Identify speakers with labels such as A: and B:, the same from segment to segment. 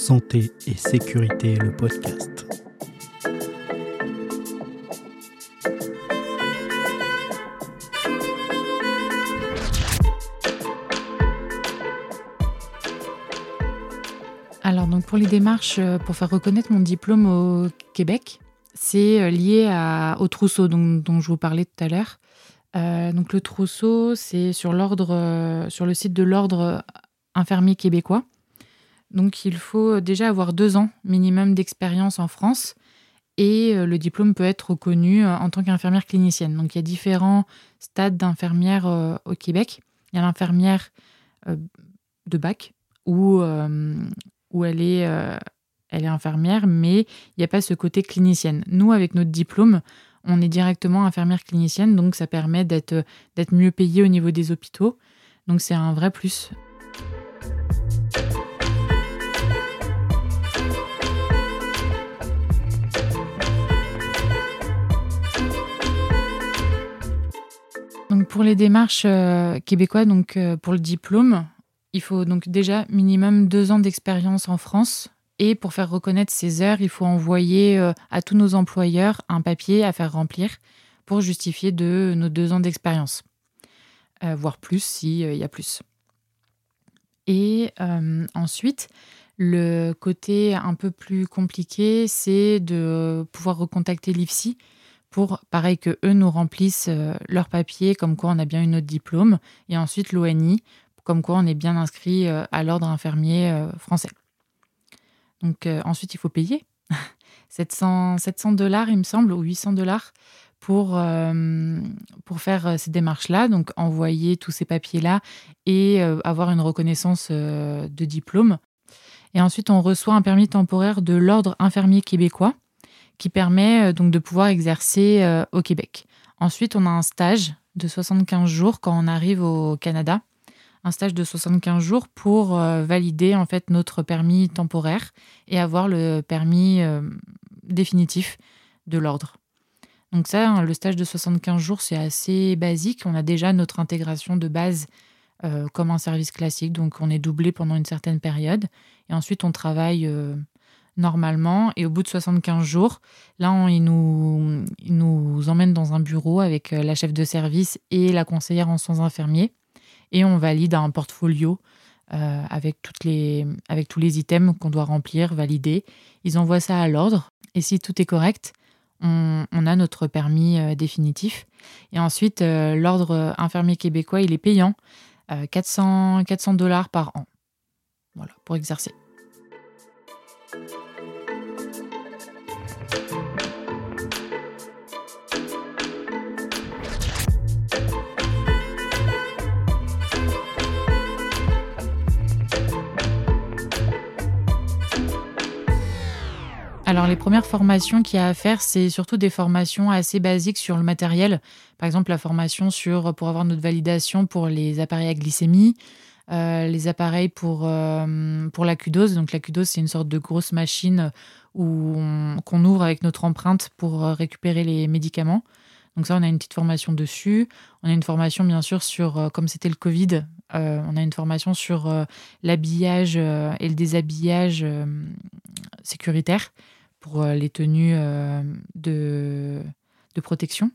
A: Santé et sécurité, le podcast.
B: Alors donc pour les démarches euh, pour faire reconnaître mon diplôme au Québec, c'est euh, lié au trousseau dont, je vous parlais tout à l'heure. Euh, donc le trousseau, c'est sur l'ordre, sur le site de l'ordre infirmier québécois. Donc il faut déjà avoir deux ans minimum d'expérience en France et euh, le diplôme peut être reconnu euh, en tant qu'infirmière clinicienne. Donc il y a différents stades d'infirmière euh, au Québec. Il y a l'infirmière de bac où, où elle, est, elle est infirmière, mais il n'y a pas ce côté clinicienne. Nous, avec notre diplôme, on est directement infirmière clinicienne, donc ça permet d'être d'être mieux payé au niveau des hôpitaux. Donc c'est un vrai plus. Pour les démarches euh, québécois, donc euh, pour le diplôme, il faut donc déjà minimum deux ans d'expérience en France. Et pour faire reconnaître ces heures, il faut envoyer euh, à tous nos employeurs un papier à faire remplir pour justifier de nos deux ans d'expérience, Euh, voire plus s'il y a plus. Et ensuite, le côté un peu plus compliqué, c'est de pouvoir recontacter l'IFSI pour, pareil, que eux nous remplissent euh, leur papier, comme quoi on a bien eu notre diplôme, et ensuite l'ONI, comme quoi on est bien inscrit euh, à l'ordre infirmier euh, français. Donc ensuite, il faut payer 700 700 dollars, il me semble, ou 800 dollars pour, pour faire ces démarches-là, donc envoyer tous ces papiers-là et avoir une reconnaissance de diplôme. Et ensuite, on reçoit un permis temporaire de l'Ordre infirmier québécois qui permet euh, donc de pouvoir exercer euh, au Québec. Ensuite, on a un stage de 75 jours quand on arrive au Canada. Un stage de 75 jours pour euh, valider en fait notre permis temporaire et avoir le permis définitif de l'ordre. Donc ça, hein, le stage de 75 jours, c'est assez basique. On a déjà notre intégration de base comme un service classique, donc on est doublé pendant une certaine période. Et ensuite, on travaille normalement. Et au bout de 75 jours, là, on, il, nous, il nous emmène dans un bureau avec euh, la chef de service et la conseillère en soins infirmiers. Et on valide un portfolio euh, avec, toutes les, avec tous les items qu'on doit remplir, valider. Ils envoient ça à l'ordre. Et si tout est correct, on, a notre permis euh, définitif. Et ensuite, l'ordre infirmier québécois, il est payant. euh, 400 400 dollars par an. Voilà, pour exercer. Les premières formations qu'il y a à faire, c'est surtout des formations assez basiques sur le matériel. Par exemple, la formation sur pour avoir notre validation pour les appareils à glycémie, euh, les appareils pour, euh, pour la cudose. Donc la cudose, c'est une sorte de grosse machine qu'on ouvre avec notre empreinte pour euh, récupérer les médicaments. Donc ça, on a une petite formation dessus. On a une formation, bien sûr, sur, euh, comme c'était le Covid, on a une formation sur l'habillage et le déshabillage sécuritaire pour euh, les tenues euh, de, protection.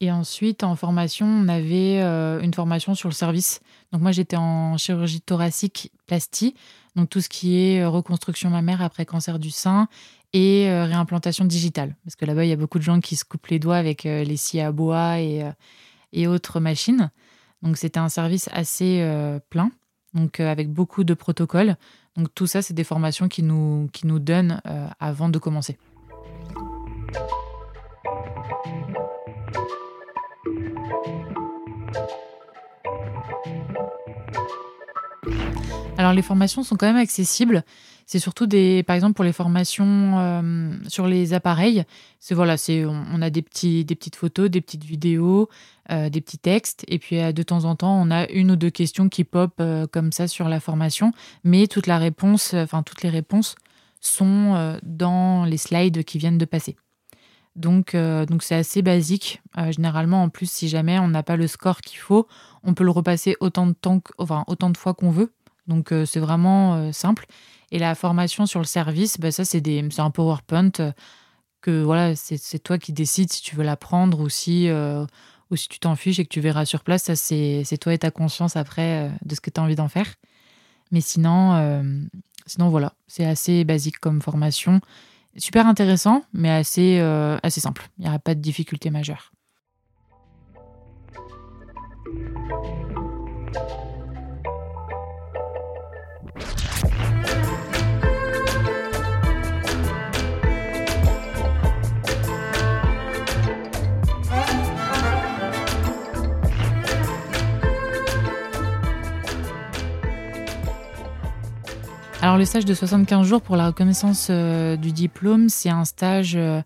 B: Et ensuite, en formation, on avait euh, une formation sur le service. Donc moi, j'étais en chirurgie thoracique plastie, donc tout ce qui est reconstruction mammaire après cancer du sein et réimplantation digitale. Parce que là-bas, il y a beaucoup de gens qui se coupent les doigts avec les scies à bois et, et autres machines. Donc c'était un service assez plein, donc avec beaucoup de protocoles. Donc tout ça, c'est des formations qui nous, donnent euh, avant de commencer. Alors les formations sont quand même accessibles. C'est surtout des, par exemple pour les formations euh, sur les appareils. C'est voilà, c'est on, a des petits, des petites photos, des petites vidéos, euh, des petits textes, et puis euh, de temps en temps on a une ou deux questions qui pop comme ça sur la formation. Mais toute la réponse, enfin toutes les réponses sont dans les slides qui viennent de passer. Donc donc c'est assez basique. Généralement en plus si jamais on n'a pas le score qu'il faut, on peut le repasser autant de temps, enfin autant de fois qu'on veut Donc c'est vraiment simple. Et la formation sur le service, bah, ça c'est un PowerPoint que voilà, c'est toi qui décides si tu veux l'apprendre ou si, ou si tu t'en fiches et que tu verras sur place. Ça c'est toi et ta conscience après de ce que tu as envie d'en faire. Mais sinon, sinon voilà, c'est assez basique comme formation. Super intéressant, mais assez, assez simple. Il n'y aura pas de difficulté majeure. Alors le stage de 75 jours pour la reconnaissance euh, du diplôme, c'est un stage euh,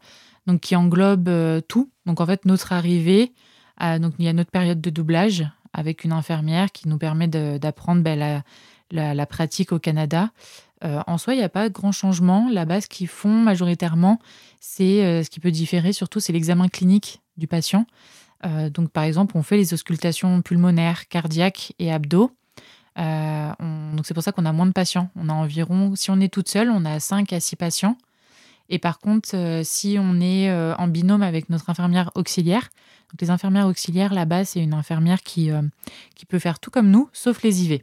B: donc qui englobe euh, tout. Donc en fait notre arrivée, donc il y a notre période de doublage avec une infirmière qui nous permet d'apprendre ben, la, pratique au Canada. en soi, il n'y a pas grand changement. Là-bas, ce qu'ils font majoritairement, c'est ce qui peut différer surtout, c'est l'examen clinique du patient. donc par exemple, on fait les auscultations pulmonaires, cardiaques et abdos. Euh, donc c'est pour ça qu'on a moins de patients. On a environ, si on est toute seule, on a 5 à 6 patients. Et par contre, euh, si on est euh, en binôme avec notre infirmière auxiliaire, donc les infirmières auxiliaires là-bas, c'est une infirmière qui, qui peut faire tout comme nous, sauf les IV.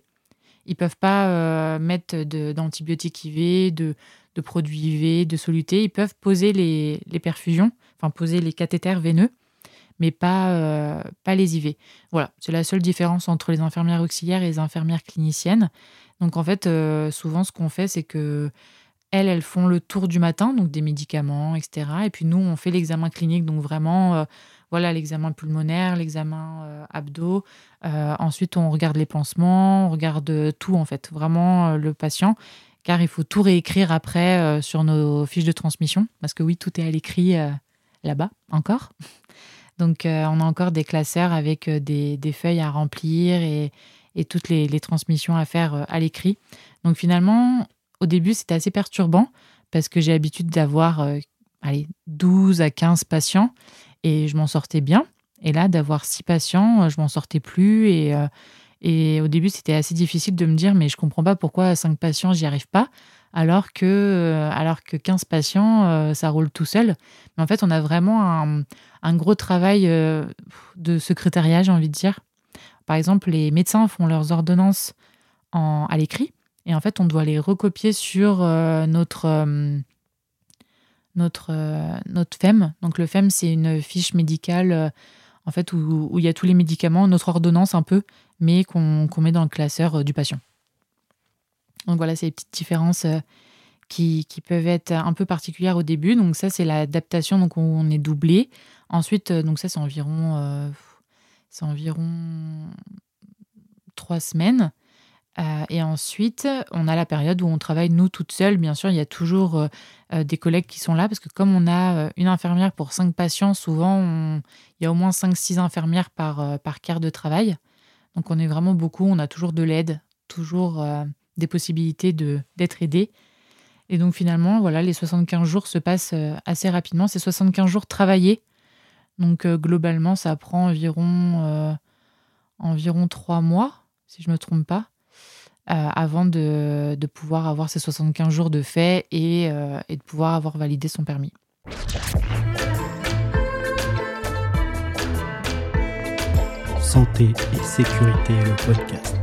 B: Ils peuvent pas mettre d'antibiotiques IV, de, de, produits IV, de solutés. Ils peuvent poser les, les perfusions, enfin poser les cathéters veineux, mais pas, euh, pas les IV. Voilà, c'est la seule différence entre les infirmières auxiliaires et les infirmières cliniciennes. Donc en fait, euh, souvent ce qu'on fait, c'est que elles, elles font le tour du matin, donc des médicaments, etc. Et puis nous, on fait l'examen clinique, donc vraiment, euh, voilà, l'examen pulmonaire, l'examen abdo. ensuite, on regarde les pansements, on regarde tout en fait, vraiment le patient, car il faut tout réécrire après sur nos fiches de transmission, parce que oui, tout est à l'écrit là-bas encore. Donc, euh, on a encore des classeurs avec euh, des, feuilles à remplir et, toutes les, transmissions à faire euh, à l'écrit. Donc, finalement, au début, c'était assez perturbant parce que j'ai l'habitude d'avoir 12 à 15 patients et je m'en sortais bien. Et là, d'avoir 6 patients, je m'en sortais plus. Et, au début, c'était assez difficile de me dire, mais je comprends pas pourquoi à 5 patients, j'y arrive pas alors que, euh, alors que 15 patients, euh, ça roule tout seul. Mais en fait, on a vraiment un, gros travail euh, de secrétariat, j'ai envie de dire. Par exemple, les médecins font leurs ordonnances à l'écrit. Et en fait, on doit les recopier sur notre, notre, notre FEM. Donc, le FEM, c'est une fiche médicale en fait, où, il y a tous les médicaments, notre ordonnance un peu, mais qu'on met dans le classeur du patient. Donc voilà, c'est les petites différences euh, qui, peuvent être un peu particulières au début. Donc ça, c'est l'adaptation, donc on est doublé. Ensuite, euh, donc ça, c'est environ, euh, trois semaines. et ensuite, on a la période où on travaille nous toutes seules. Bien sûr, il y a toujours des collègues qui sont là parce que comme on a une infirmière pour cinq patients, souvent il y a au moins cinq, six infirmières par, par quart de travail. Donc on est vraiment beaucoup, on a toujours de l'aide, toujours des possibilités de d'être aidé. Et donc finalement, voilà, les 75 jours se passent euh, assez rapidement. C'est 75 jours travaillés. Donc euh, globalement, ça prend environ, euh, environ 3 mois, si je ne me trompe pas, avant de, de, pouvoir avoir ces 75 jours de fait et, et de pouvoir avoir validé son permis.
A: Santé et sécurité, le podcast.